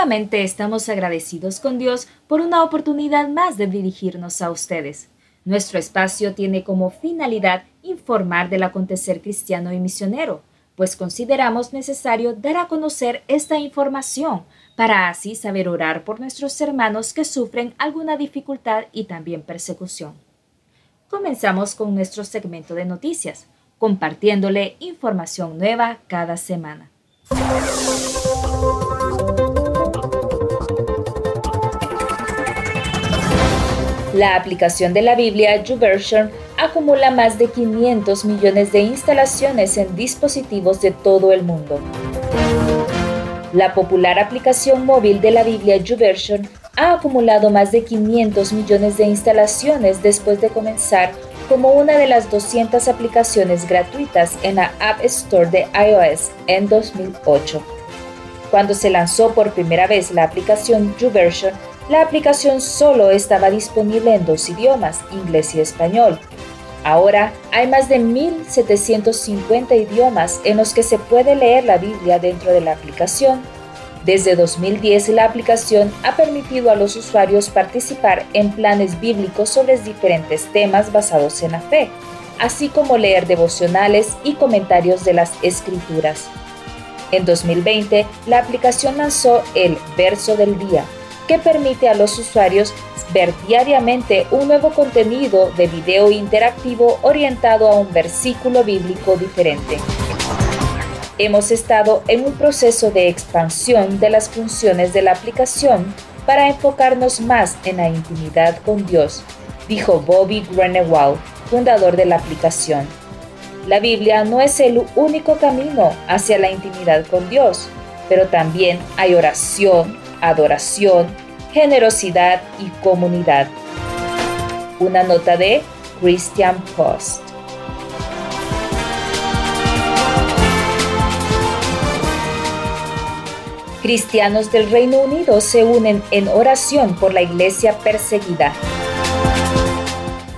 Nuevamente estamos agradecidos con Dios por una oportunidad más de dirigirnos a ustedes. Nuestro espacio tiene como finalidad informar del acontecer cristiano y misionero, pues consideramos necesario dar a conocer esta información para así saber orar por nuestros hermanos que sufren alguna dificultad y también persecución. Comenzamos con nuestro segmento de noticias, compartiéndole información nueva cada semana. La aplicación de la Biblia YouVersion acumula más de 500 millones de instalaciones en dispositivos de todo el mundo. La popular aplicación móvil de la Biblia YouVersion ha acumulado más de 500 millones de instalaciones después de comenzar como una de las 200 aplicaciones gratuitas en la App Store de iOS en 2008. Cuando se lanzó por primera vez la aplicación YouVersion, la aplicación solo estaba disponible en dos idiomas, inglés y español. Ahora hay más de 1.750 idiomas en los que se puede leer la Biblia dentro de la aplicación. Desde 2010 la aplicación ha permitido a los usuarios participar en planes bíblicos sobre diferentes temas basados en la fe, así como leer devocionales y comentarios de las escrituras. En 2020, la aplicación lanzó el Verso del Día, que permite a los usuarios ver diariamente un nuevo contenido de video interactivo orientado a un versículo bíblico diferente. Hemos estado en un proceso de expansión de las funciones de la aplicación para enfocarnos más en la intimidad con Dios, dijo Bobby Grenewald, fundador de la aplicación. La Biblia no es el único camino hacia la intimidad con Dios, pero también hay oración, adoración, generosidad y comunidad. Una nota de Christian Post. Cristianos del Reino Unido se unen en oración por la iglesia perseguida.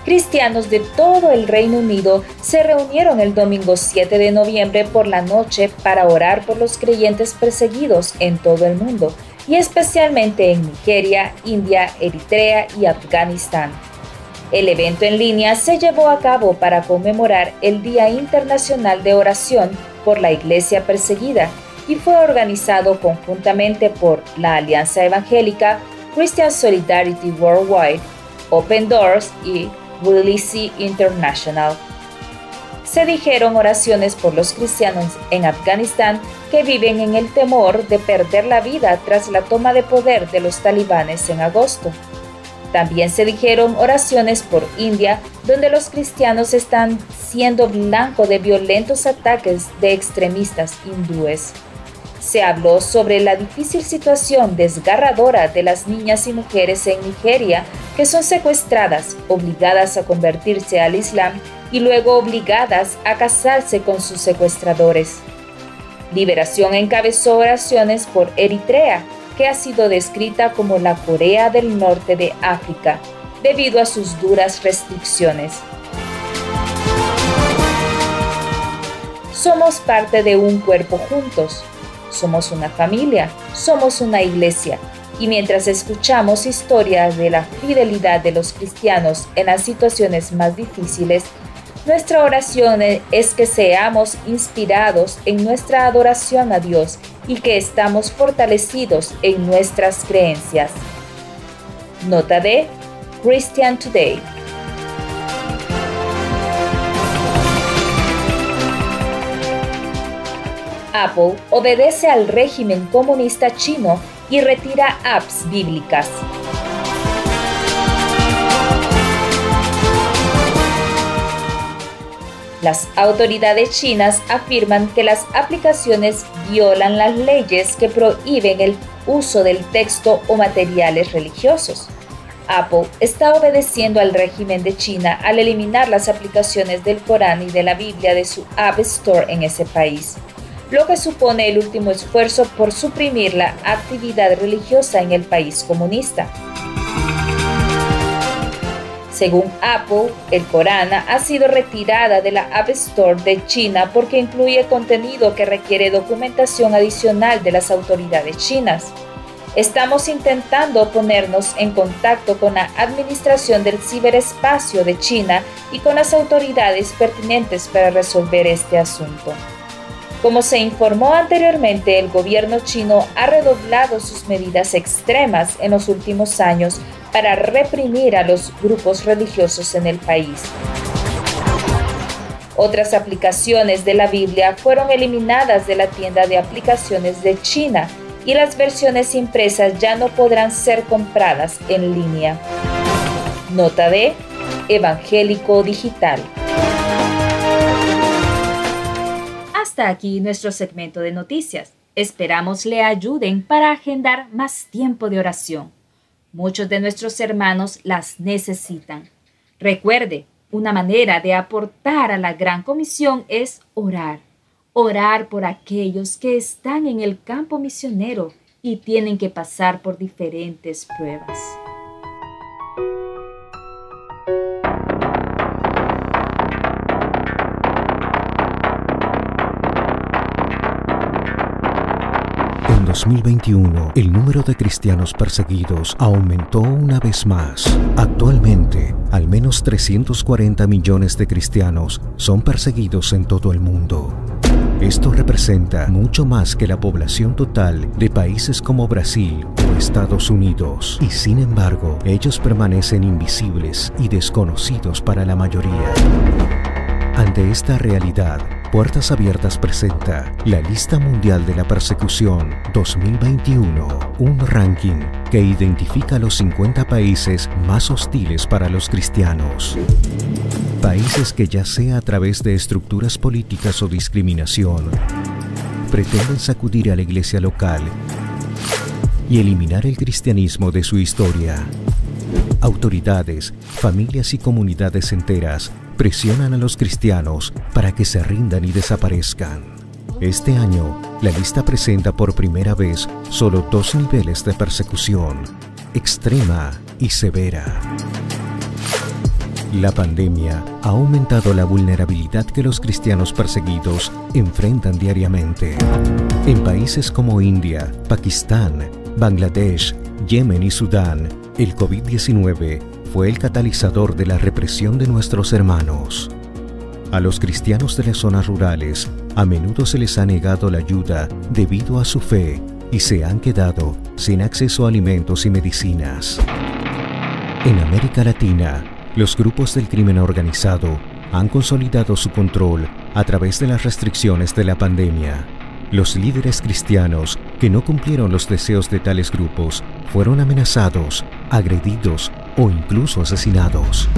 Cristianos de todo el Reino Unido se reunieron el domingo 7 de noviembre por la noche para orar por los creyentes perseguidos en todo el mundo y especialmente en Nigeria, India, Eritrea y Afganistán. El evento en línea se llevó a cabo para conmemorar el Día Internacional de Oración por la Iglesia Perseguida y fue organizado conjuntamente por la Alianza Evangélica, Christian Solidarity Worldwide, Open Doors y Willisi International se dijeron oraciones por los cristianos en Afganistán que viven en el temor de perder la vida tras la toma de poder de los talibanes en agosto. También se dijeron oraciones por India, donde los cristianos están siendo blanco de violentos ataques de extremistas hindúes. Se habló sobre la difícil situación desgarradora de las niñas y mujeres en Nigeria que son secuestradas, obligadas a convertirse al Islam y luego obligadas a casarse con sus secuestradores. Liberación encabezó oraciones por Eritrea, que ha sido descrita como la Corea del Norte de África, debido a sus duras restricciones. Somos parte de un cuerpo juntos, somos una familia, somos una iglesia, y mientras escuchamos historias de la fidelidad de los cristianos en las situaciones más difíciles, Nuestra oración es que seamos inspirados en nuestra adoración a Dios y que estamos fortalecidos en nuestras creencias. Nota de Christian Today. Apple obedece al régimen comunista chino y retira apps bíblicas. Las autoridades chinas afirman que las aplicaciones violan las leyes que prohíben el uso del texto o materiales religiosos. Apple está obedeciendo al régimen de China al eliminar las aplicaciones del Corán y de la Biblia de su App Store en ese país, lo que supone el último esfuerzo por suprimir la actividad religiosa en el país comunista. Según Apple, el Corán ha sido retirada de la App Store de China porque incluye contenido que requiere documentación adicional de las autoridades chinas. Estamos intentando ponernos en contacto con la Administración del Ciberespacio de China y con las autoridades pertinentes para resolver este asunto. Como se informó anteriormente, el gobierno chino ha redoblado sus medidas extremas en los últimos años para reprimir a los grupos religiosos en el país. Otras aplicaciones de la Biblia fueron eliminadas de la tienda de aplicaciones de China y las versiones impresas ya no podrán ser compradas en línea. Nota de Evangélico Digital. Hasta aquí nuestro segmento de noticias. Esperamos le ayuden para agendar más tiempo de oración. Muchos de nuestros hermanos las necesitan. Recuerde, una manera de aportar a la gran comisión es orar. Orar por aquellos que están en el campo misionero y tienen que pasar por diferentes pruebas. 2021, el número de cristianos perseguidos aumentó una vez más. Actualmente, al menos 340 millones de cristianos son perseguidos en todo el mundo. Esto representa mucho más que la población total de países como Brasil o Estados Unidos, y sin embargo, ellos permanecen invisibles y desconocidos para la mayoría. Ante esta realidad, Puertas Abiertas presenta la Lista Mundial de la Persecución 2021, un ranking que identifica los 50 países más hostiles para los cristianos. Países que ya sea a través de estructuras políticas o discriminación, pretenden sacudir a la iglesia local y eliminar el cristianismo de su historia. Autoridades, familias y comunidades enteras presionan a los cristianos para que se rindan y desaparezcan. Este año, la lista presenta por primera vez solo dos niveles de persecución, extrema y severa. La pandemia ha aumentado la vulnerabilidad que los cristianos perseguidos enfrentan diariamente. En países como India, Pakistán, Bangladesh, Yemen y Sudán, el COVID-19 fue el catalizador de la represión de nuestros hermanos. A los cristianos de las zonas rurales a menudo se les ha negado la ayuda debido a su fe y se han quedado sin acceso a alimentos y medicinas. En América Latina, los grupos del crimen organizado han consolidado su control a través de las restricciones de la pandemia. Los líderes cristianos que no cumplieron los deseos de tales grupos fueron amenazados, agredidos o incluso asesinados.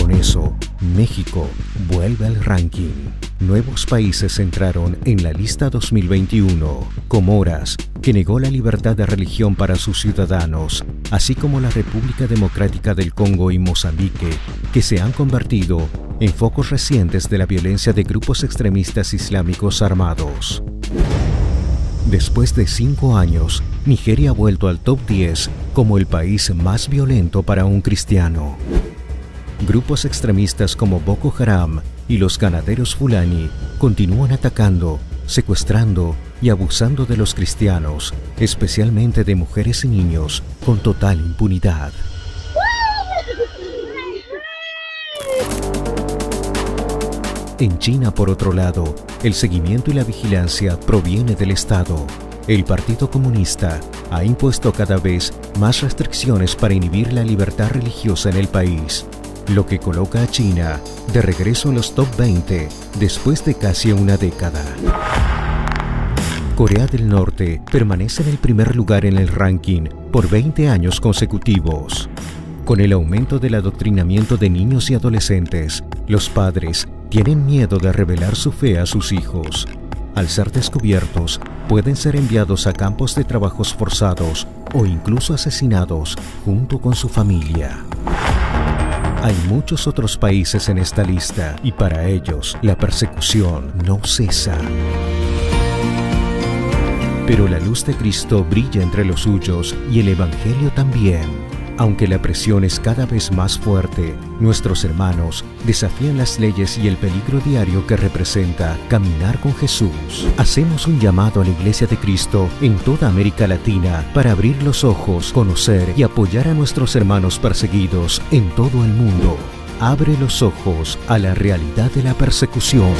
Con eso, México vuelve al ranking. Nuevos países entraron en la lista 2021, Comoras, que negó la libertad de religión para sus ciudadanos, así como la República Democrática del Congo y Mozambique, que se han convertido en focos recientes de la violencia de grupos extremistas islámicos armados. Después de cinco años, Nigeria ha vuelto al top 10 como el país más violento para un cristiano. Grupos extremistas como Boko Haram y los ganaderos Fulani continúan atacando, secuestrando y abusando de los cristianos, especialmente de mujeres y niños, con total impunidad. En China, por otro lado, el seguimiento y la vigilancia proviene del Estado. El Partido Comunista ha impuesto cada vez más restricciones para inhibir la libertad religiosa en el país, lo que coloca a China de regreso en los top 20 después de casi una década. Corea del Norte permanece en el primer lugar en el ranking por 20 años consecutivos. Con el aumento del adoctrinamiento de niños y adolescentes, los padres tienen miedo de revelar su fe a sus hijos. Al ser descubiertos, pueden ser enviados a campos de trabajos forzados o incluso asesinados junto con su familia. Hay muchos otros países en esta lista y para ellos la persecución no cesa. Pero la luz de Cristo brilla entre los suyos y el Evangelio también. Aunque la presión es cada vez más fuerte, nuestros hermanos desafían las leyes y el peligro diario que representa caminar con Jesús. Hacemos un llamado a la Iglesia de Cristo en toda América Latina para abrir los ojos, conocer y apoyar a nuestros hermanos perseguidos en todo el mundo. Abre los ojos a la realidad de la persecución.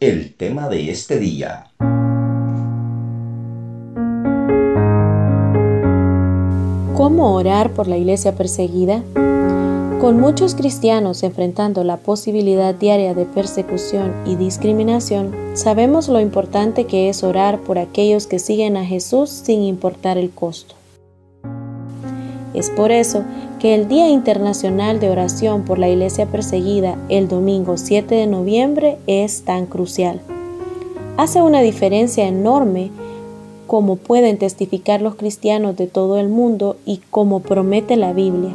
El tema de este día. ¿Cómo orar por la iglesia perseguida? Con muchos cristianos enfrentando la posibilidad diaria de persecución y discriminación, sabemos lo importante que es orar por aquellos que siguen a Jesús sin importar el costo. Es por eso que el Día Internacional de Oración por la Iglesia Perseguida, el domingo 7 de noviembre, es tan crucial. Hace una diferencia enorme como pueden testificar los cristianos de todo el mundo y como promete la Biblia.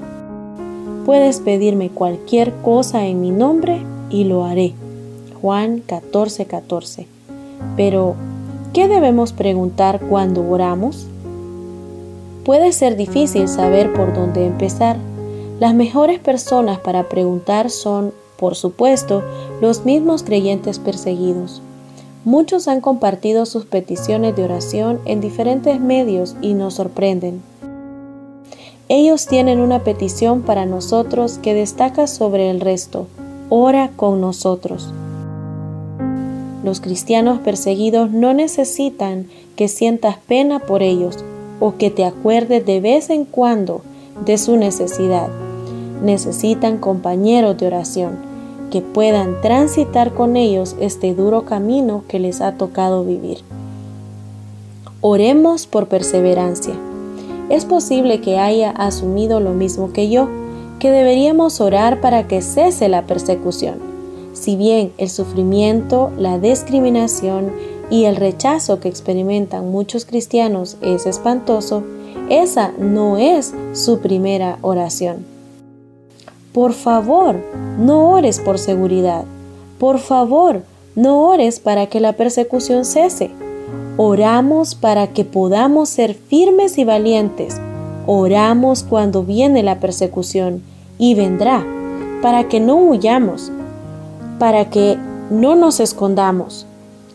Puedes pedirme cualquier cosa en mi nombre y lo haré. Juan 14:14. 14. Pero, ¿qué debemos preguntar cuando oramos? Puede ser difícil saber por dónde empezar. Las mejores personas para preguntar son, por supuesto, los mismos creyentes perseguidos. Muchos han compartido sus peticiones de oración en diferentes medios y nos sorprenden. Ellos tienen una petición para nosotros que destaca sobre el resto. Ora con nosotros. Los cristianos perseguidos no necesitan que sientas pena por ellos o que te acuerdes de vez en cuando de su necesidad. Necesitan compañeros de oración que puedan transitar con ellos este duro camino que les ha tocado vivir. Oremos por perseverancia. Es posible que haya asumido lo mismo que yo, que deberíamos orar para que cese la persecución. Si bien el sufrimiento, la discriminación y el rechazo que experimentan muchos cristianos es espantoso, esa no es su primera oración. Por favor, no ores por seguridad. Por favor, no ores para que la persecución cese. Oramos para que podamos ser firmes y valientes. Oramos cuando viene la persecución y vendrá, para que no huyamos, para que no nos escondamos,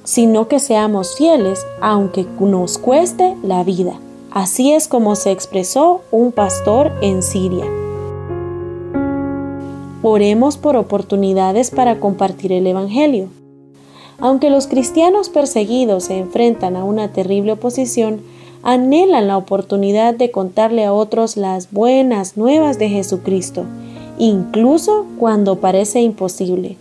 sino que seamos fieles aunque nos cueste la vida. Así es como se expresó un pastor en Siria. Oremos por oportunidades para compartir el Evangelio. Aunque los cristianos perseguidos se enfrentan a una terrible oposición, anhelan la oportunidad de contarle a otros las buenas nuevas de Jesucristo, incluso cuando parece imposible.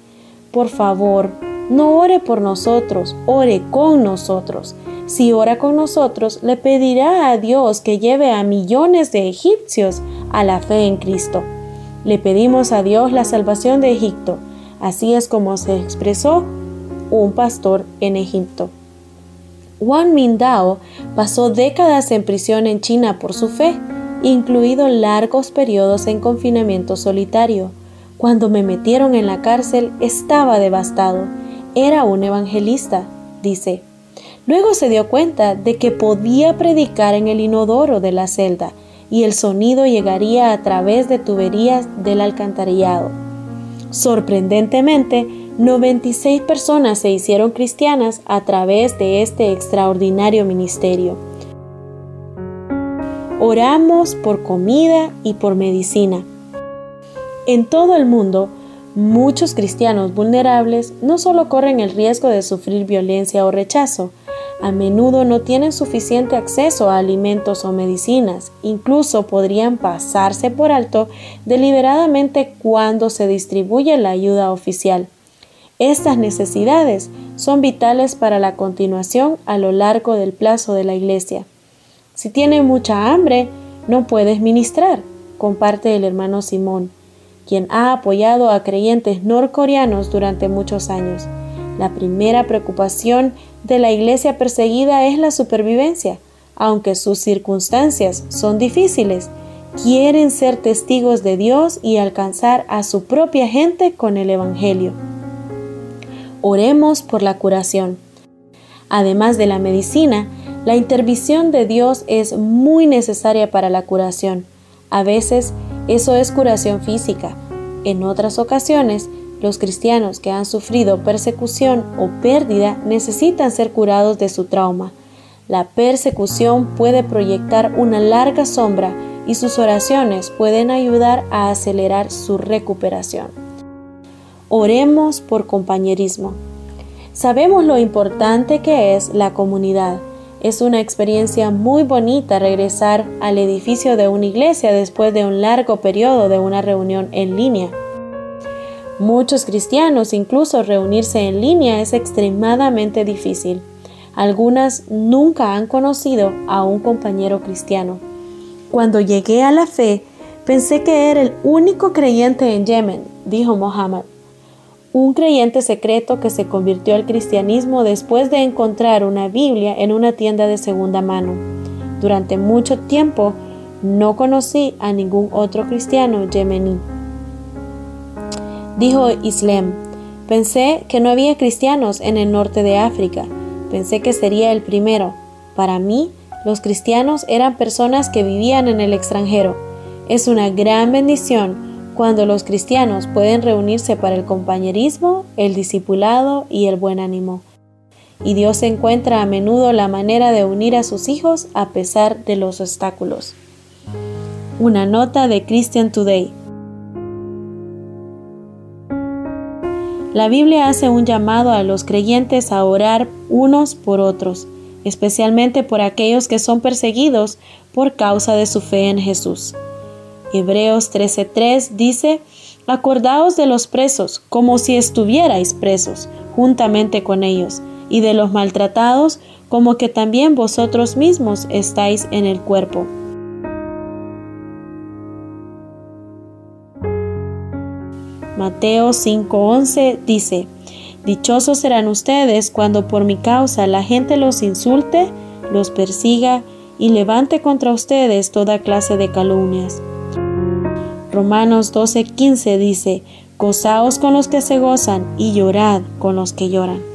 Por favor, no ore por nosotros, ore con nosotros. Si ora con nosotros, le pedirá a Dios que lleve a millones de egipcios a la fe en Cristo. Le pedimos a Dios la salvación de Egipto. Así es como se expresó un pastor en Egipto. Wang Mindao pasó décadas en prisión en China por su fe, incluido largos periodos en confinamiento solitario. Cuando me metieron en la cárcel estaba devastado. Era un evangelista, dice. Luego se dio cuenta de que podía predicar en el inodoro de la celda y el sonido llegaría a través de tuberías del alcantarillado. Sorprendentemente, 96 personas se hicieron cristianas a través de este extraordinario ministerio. Oramos por comida y por medicina. En todo el mundo, muchos cristianos vulnerables no solo corren el riesgo de sufrir violencia o rechazo, a menudo no tienen suficiente acceso a alimentos o medicinas, incluso podrían pasarse por alto deliberadamente cuando se distribuye la ayuda oficial. Estas necesidades son vitales para la continuación a lo largo del plazo de la Iglesia. Si tienes mucha hambre, no puedes ministrar, comparte el hermano Simón, quien ha apoyado a creyentes norcoreanos durante muchos años. La primera preocupación de la iglesia perseguida es la supervivencia. Aunque sus circunstancias son difíciles, quieren ser testigos de Dios y alcanzar a su propia gente con el Evangelio. Oremos por la curación. Además de la medicina, la intervención de Dios es muy necesaria para la curación. A veces eso es curación física. En otras ocasiones, los cristianos que han sufrido persecución o pérdida necesitan ser curados de su trauma. La persecución puede proyectar una larga sombra y sus oraciones pueden ayudar a acelerar su recuperación. Oremos por compañerismo. Sabemos lo importante que es la comunidad. Es una experiencia muy bonita regresar al edificio de una iglesia después de un largo periodo de una reunión en línea. Muchos cristianos incluso reunirse en línea es extremadamente difícil. Algunas nunca han conocido a un compañero cristiano. Cuando llegué a la fe, pensé que era el único creyente en Yemen, dijo Mohammed un creyente secreto que se convirtió al cristianismo después de encontrar una Biblia en una tienda de segunda mano. Durante mucho tiempo no conocí a ningún otro cristiano yemení. Dijo Islam, pensé que no había cristianos en el norte de África, pensé que sería el primero. Para mí, los cristianos eran personas que vivían en el extranjero. Es una gran bendición cuando los cristianos pueden reunirse para el compañerismo, el discipulado y el buen ánimo. Y Dios encuentra a menudo la manera de unir a sus hijos a pesar de los obstáculos. Una nota de Christian Today. La Biblia hace un llamado a los creyentes a orar unos por otros, especialmente por aquellos que son perseguidos por causa de su fe en Jesús. Hebreos 13:3 dice, Acordaos de los presos como si estuvierais presos juntamente con ellos, y de los maltratados como que también vosotros mismos estáis en el cuerpo. Mateo 5:11 dice, Dichosos serán ustedes cuando por mi causa la gente los insulte, los persiga y levante contra ustedes toda clase de calumnias Romanos 12:15 dice, Gozaos con los que se gozan y llorad con los que lloran.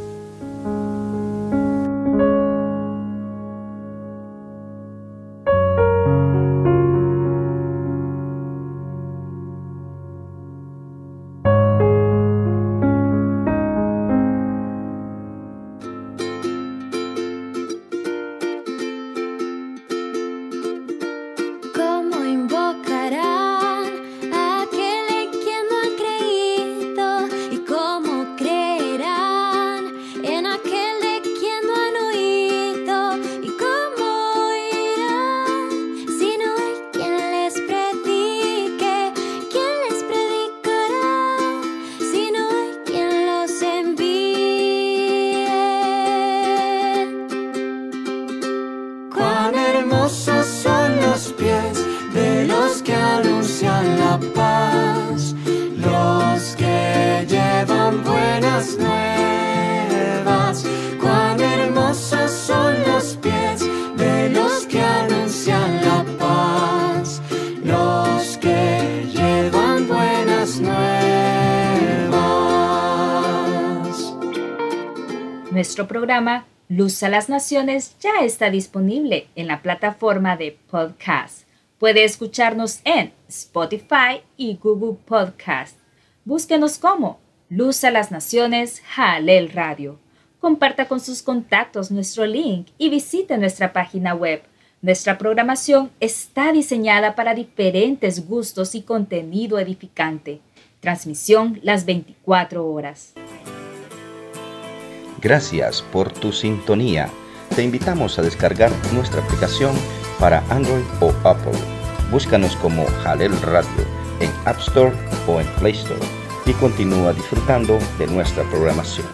Nuestro programa Luz a las Naciones ya está disponible en la plataforma de podcast. Puede escucharnos en Spotify y Google Podcast. Búsquenos como Luz a las Naciones Jalel Radio. Comparta con sus contactos nuestro link y visite nuestra página web. Nuestra programación está diseñada para diferentes gustos y contenido edificante. Transmisión las 24 horas. Gracias por tu sintonía. Te invitamos a descargar nuestra aplicación para Android o Apple. Búscanos como Jalel Radio en App Store o en Play Store y continúa disfrutando de nuestra programación.